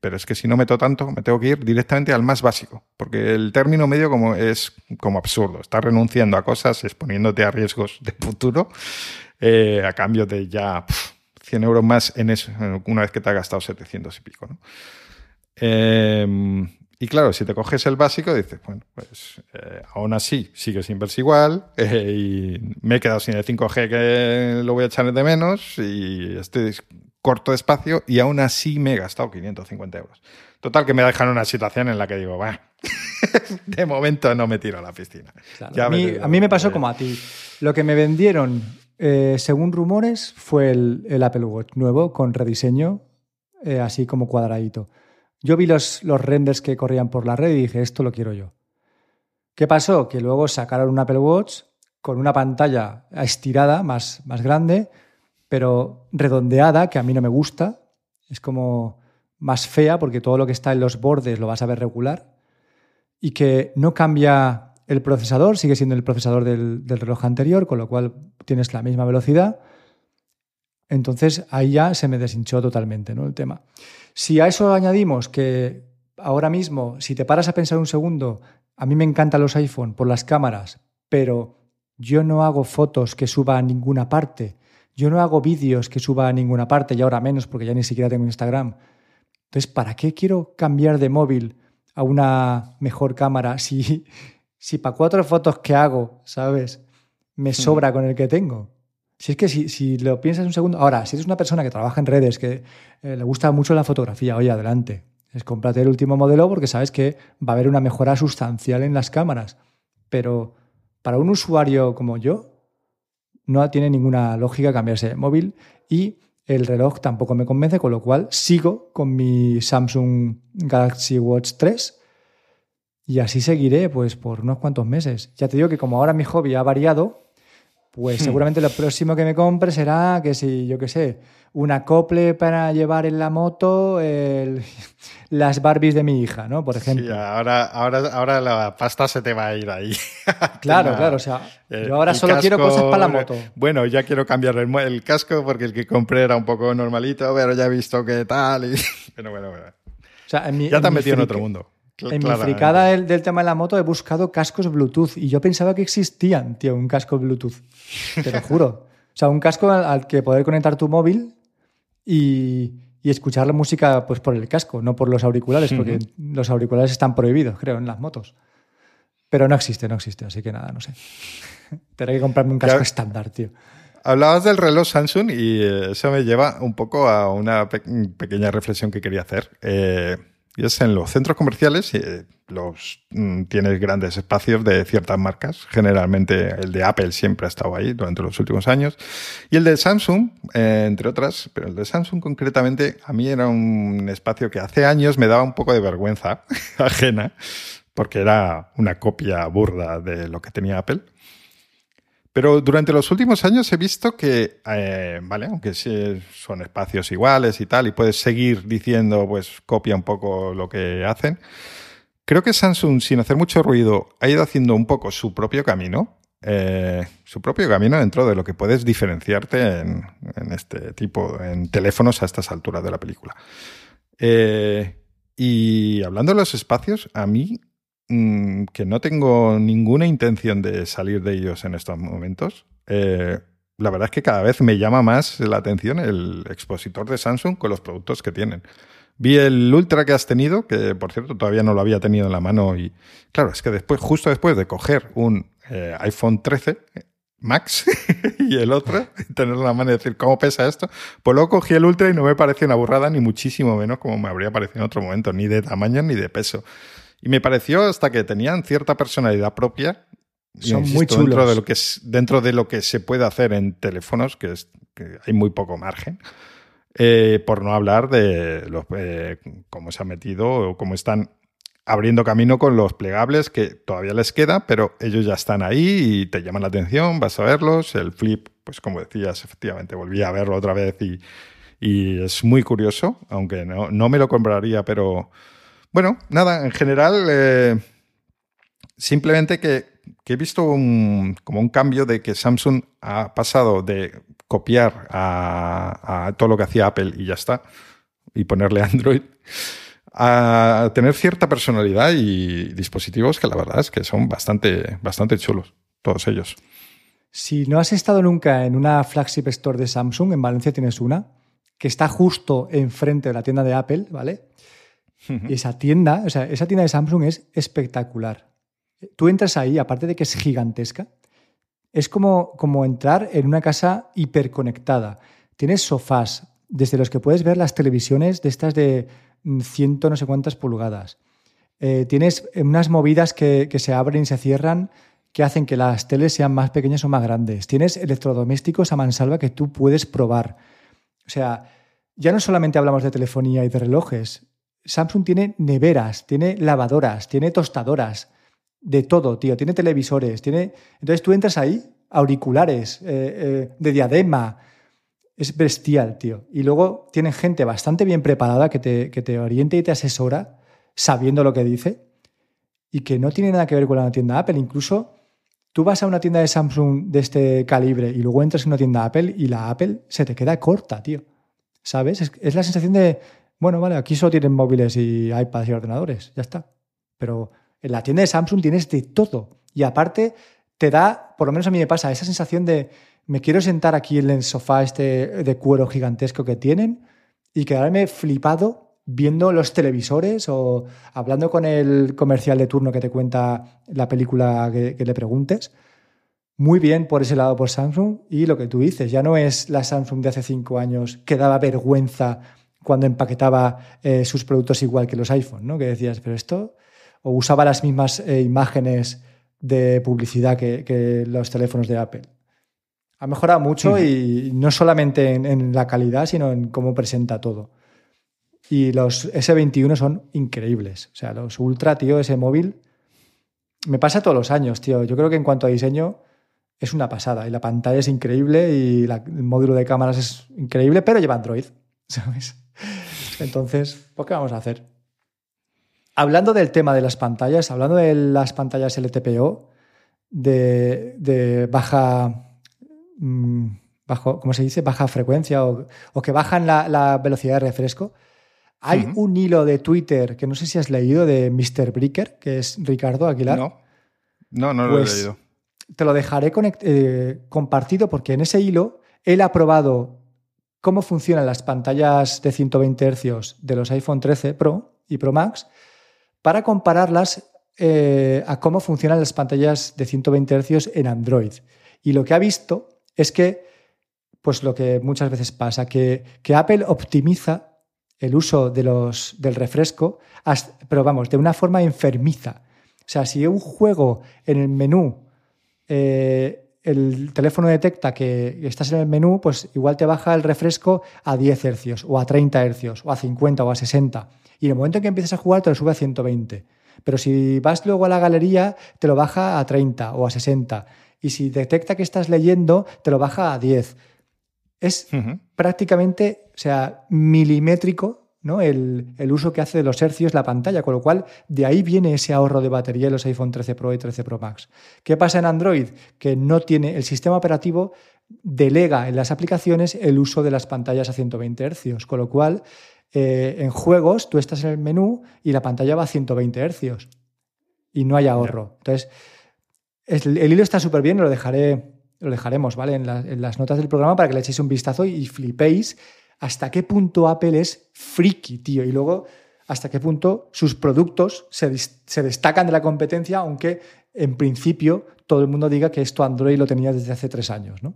pero es que si no meto tanto, me tengo que ir directamente al más básico, porque el término medio como es como absurdo, estás renunciando a cosas, exponiéndote a riesgos de futuro, eh, a cambio de ya 100 euros más en eso, una vez que te ha gastado 700 y pico. ¿no? Em, y claro, si te coges el básico, dices, bueno, pues eh, aún así sigue sin verse igual eh, y me he quedado sin el 5G que lo voy a echar de menos y estoy corto de espacio y aún así me he gastado 550 euros. Total, que me dejan una situación en la que digo, va, de momento no me tiro a la piscina. a, mí, a, mí, me pasó como a ti. Lo que me vendieron eh, según rumores, fue el, Apple Watch nuevo con rediseño, así como cuadradito. Yo vi los, renders que corrían por la red y dije, esto lo quiero yo. ¿Qué pasó? Que luego sacaron un Apple Watch con una pantalla estirada, más, más grande, pero redondeada, que a mí no me gusta. Es como más fea porque todo lo que está en los bordes lo vas a ver regular. Y que no cambia el procesador sigue siendo el procesador del, reloj anterior, con lo cual tienes la misma velocidad. Entonces ahí ya se me deshinchó totalmente ¿no? el tema. Si a eso añadimos que ahora mismo, si te paras a pensar un segundo, a mí me encantan los iPhone por las cámaras, pero yo no hago fotos que suba a ninguna parte, yo no hago vídeos que suba a ninguna parte y ahora menos porque ya ni siquiera tengo Instagram. Entonces, ¿para qué quiero cambiar de móvil a una mejor cámara si, si para cuatro fotos que hago, ¿sabes? Me sobra con el que tengo. Si es que si, lo piensas un segundo. Ahora, si eres una persona que trabaja en redes, que eh, le gusta mucho la fotografía, oye, adelante. Es cómprate el último modelo porque sabes que va a haber una mejora sustancial en las cámaras. Pero para un usuario como yo, no tiene ninguna lógica cambiarse de móvil y el reloj tampoco me convence, con lo cual sigo con mi Samsung Galaxy Watch 3 y así seguiré pues por unos cuantos meses. Ya te digo que como ahora mi hobby ha variado, pues hmm. seguramente lo próximo que me compre será que si, yo qué sé, un acople para llevar en la moto las Barbies de mi hija, ¿no? Por ejemplo. Sí, ahora, ahora, ahora la pasta se te va a ir ahí. claro, claro. O sea, yo ahora solo quiero cosas para la moto. Bueno, ya quiero cambiar el, casco porque el que compré era un poco normalito, pero ya he visto qué tal. Y... Pero bueno, bueno. O sea, ya te has metido en otro mundo en mi fricada del, tema de la moto he buscado cascos Bluetooth y yo pensaba que existían, tío, un casco Bluetooth. Te lo juro. O sea, un casco al, que poder conectar tu móvil y, escuchar la música pues, por el casco, no por los auriculares, porque los auriculares están prohibidos, creo, en las motos. Pero no existe, no existe, así que nada, no sé. Tendré que comprarme un casco estándar, tío. Hablabas del reloj Samsung y eso me lleva un poco a una pequeña reflexión que quería hacer. Eh, y es en los centros comerciales, eh, los, mm, tienes grandes espacios de ciertas marcas. Generalmente el de Apple siempre ha estado ahí durante los últimos años. Y el de Samsung, eh, entre otras, pero el de Samsung concretamente, a mí era un espacio que hace años me daba un poco de vergüenza ajena, porque era una copia burda de lo que tenía Apple. Pero durante los últimos años he visto que, eh, vale, aunque son espacios iguales y tal, y puedes seguir diciendo, pues copia un poco lo que hacen. Creo que Samsung, sin hacer mucho ruido, ha ido haciendo un poco su propio camino. Eh, su propio camino dentro de lo que puedes diferenciarte en, este tipo, en teléfonos a estas alturas de la película. Eh, y hablando de los espacios, a mí Mm, que no tengo ninguna intención de salir de ellos en estos momentos. Eh, la verdad es que cada vez me llama más la atención el expositor de Samsung con los productos que tienen. Vi el Ultra que has tenido, que por cierto todavía no lo había tenido en la mano y claro, es que después, justo después de coger un eh, iPhone 13 Max y el otro, tenerlo en la mano y decir, ¿cómo pesa esto? Pues luego cogí el Ultra y no me pareció una burrada, ni muchísimo menos como me habría parecido en otro momento, ni de tamaño ni de peso. Y me pareció hasta que tenían cierta personalidad propia. Son muy chulos. Dentro de, lo que es, dentro de lo que se puede hacer en teléfonos, que, es, que hay muy poco margen. Eh, por no hablar de los, eh, cómo se ha metido o cómo están abriendo camino con los plegables que todavía les queda, pero ellos ya están ahí y te llaman la atención, vas a verlos. El flip, pues como decías, efectivamente, volví a verlo otra vez y, es muy curioso, aunque no, no, me lo compraría, pero bueno, nada, en general, eh, simplemente que, he visto como un cambio de que Samsung ha pasado de copiar a, a todo lo que hacía Apple y ya está, y ponerle Android a tener cierta personalidad y dispositivos que la verdad es que son bastante, bastante chulos, todos ellos. Si no has estado nunca en una flagship store de Samsung, en Valencia tienes una, que está justo enfrente de la tienda de Apple, ¿vale? Y esa tienda, o sea, esa tienda de Samsung es espectacular. Tú entras ahí, aparte de que es gigantesca, es como, como entrar en una casa hiperconectada. Tienes sofás, desde los que puedes ver las televisiones de estas de ciento no sé cuántas pulgadas. Eh, tienes unas movidas que, se abren y se cierran que hacen que las teles sean más pequeñas o más grandes. Tienes electrodomésticos a mansalva que tú puedes probar. O sea, ya no solamente hablamos de telefonía y de relojes. Samsung tiene neveras, tiene lavadoras, tiene tostadoras, de todo, tío. Tiene televisores, tiene... Entonces tú entras ahí, auriculares, eh, eh, de diadema, es bestial, tío. Y luego tienen gente bastante bien preparada que te, que te oriente y te asesora sabiendo lo que dice y que no tiene nada que ver con la tienda Apple. Incluso tú vas a una tienda de Samsung de este calibre y luego entras en una tienda Apple y la Apple se te queda corta, tío. ¿Sabes? Es, la sensación de, bueno, vale, aquí solo tienen móviles y iPads y ordenadores, ya está. Pero en la tienda de Samsung tienes de todo. Y aparte te da, por lo menos a mí me pasa, esa sensación de me quiero sentar aquí en el sofá este de cuero gigantesco que tienen y quedarme flipado viendo los televisores o hablando con el comercial de turno que te cuenta la película que, le preguntes. Muy bien por ese lado por Samsung y lo que tú dices, ya no es la Samsung de hace cinco años que daba vergüenza cuando empaquetaba eh, sus productos igual que los iPhone, ¿no? Que decías, pero esto, o usaba las mismas eh, imágenes de publicidad que los teléfonos de Apple. Ha mejorado mucho y no solamente en, la calidad, sino en cómo presenta todo. Y los S21 son increíbles. O sea, los Ultra, tío, ese móvil, me pasa todos los años, tío. Yo creo que en cuanto a diseño es una pasada. Y la pantalla es increíble y el módulo de cámaras es increíble, pero lleva Android, ¿sabes? Entonces, ¿por qué vamos a hacer? Hablando del tema de las pantallas, hablando de las pantallas LTPO de, de baja Mm, bajo, ¿cómo se dice? Baja frecuencia o, que bajan la, velocidad de refresco. Hay un hilo de Twitter que no sé si has leído de Mr. Bricker, que es Ricardo Aguilar. No, no, no lo he pues leído. Te lo dejaré eh, compartido porque en ese hilo él ha probado cómo funcionan las pantallas de 120 Hz de los iPhone 13 Pro y Pro Max para compararlas eh, a cómo funcionan las pantallas de 120 Hz en Android. Y lo que ha visto es que, pues lo que muchas veces pasa, que, Apple optimiza el uso de los, del refresco, pero vamos, de una forma enfermiza. O sea, si un juego en el menú, eh, el teléfono detecta que estás en el menú, pues igual te baja el refresco a 10 hercios, o a 30 hercios, o a 50, o a 60. Y en el momento en que empiezas a jugar, te lo sube a 120. Pero si vas luego a la galería, te lo baja a 30 o a 60 y si detecta que estás leyendo, te lo baja a 10. Es prácticamente, o sea, milimétrico ¿no? El, uso que hace de los hercios la pantalla, con lo cual de ahí viene ese ahorro de batería en los iPhone 13 Pro y 13 Pro Max. ¿Qué pasa en Android? Que no tiene, el sistema operativo delega en las aplicaciones el uso de las pantallas a 120 hercios, con lo cual eh, en juegos tú estás en el menú y la pantalla va a 120 hercios y no hay ahorro. Entonces, el, hilo está súper bien, lo dejaré, lo dejaremos, ¿vale? En, las notas del programa para que le echéis un vistazo y, flipéis hasta qué punto Apple es friki, tío. Y luego, hasta qué punto sus productos se, se destacan de la competencia, aunque en principio todo el mundo diga que esto Android lo tenía desde hace tres años, ¿no?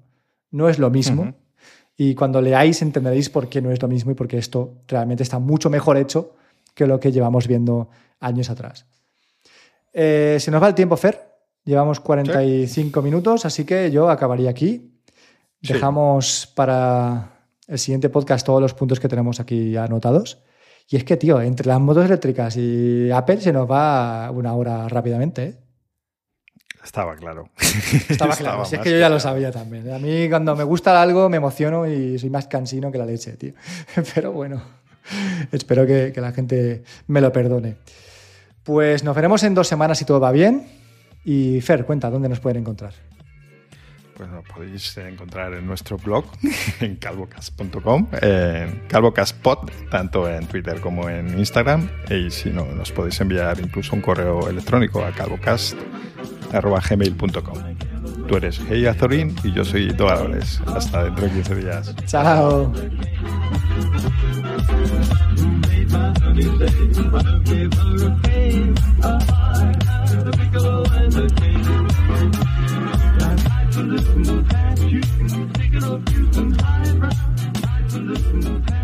No es lo mismo. Y cuando leáis entenderéis por qué no es lo mismo y por qué esto realmente está mucho mejor hecho que lo que llevamos viendo años atrás. Eh, se nos va el tiempo, Fer. Llevamos 45 minutos, así que yo acabaría aquí. Dejamos para el siguiente podcast todos los puntos que tenemos aquí anotados. Y es que, tío, entre las motos eléctricas y Apple se nos va una hora rápidamente. ¿eh? Estaba claro. Estaba claro. si es que yo ya lo sabía también. A mí cuando me gusta algo me emociono y soy más cansino que la leche, tío. Pero bueno, espero que, que la gente me lo perdone. Pues nos veremos en dos semanas si todo va bien. Y Fer, cuenta, ¿dónde nos pueden encontrar? Pues nos podéis encontrar en nuestro blog, en calvocast.com, en calvocastpod, tanto en Twitter como en Instagram. Y si no, nos podéis enviar incluso un correo electrónico a calvocast.gmail.com. Tú eres Hey Azorín y yo soy Dolores. Hasta dentro de 15 días. Chao. listen, that you can take it off. You and high, nice and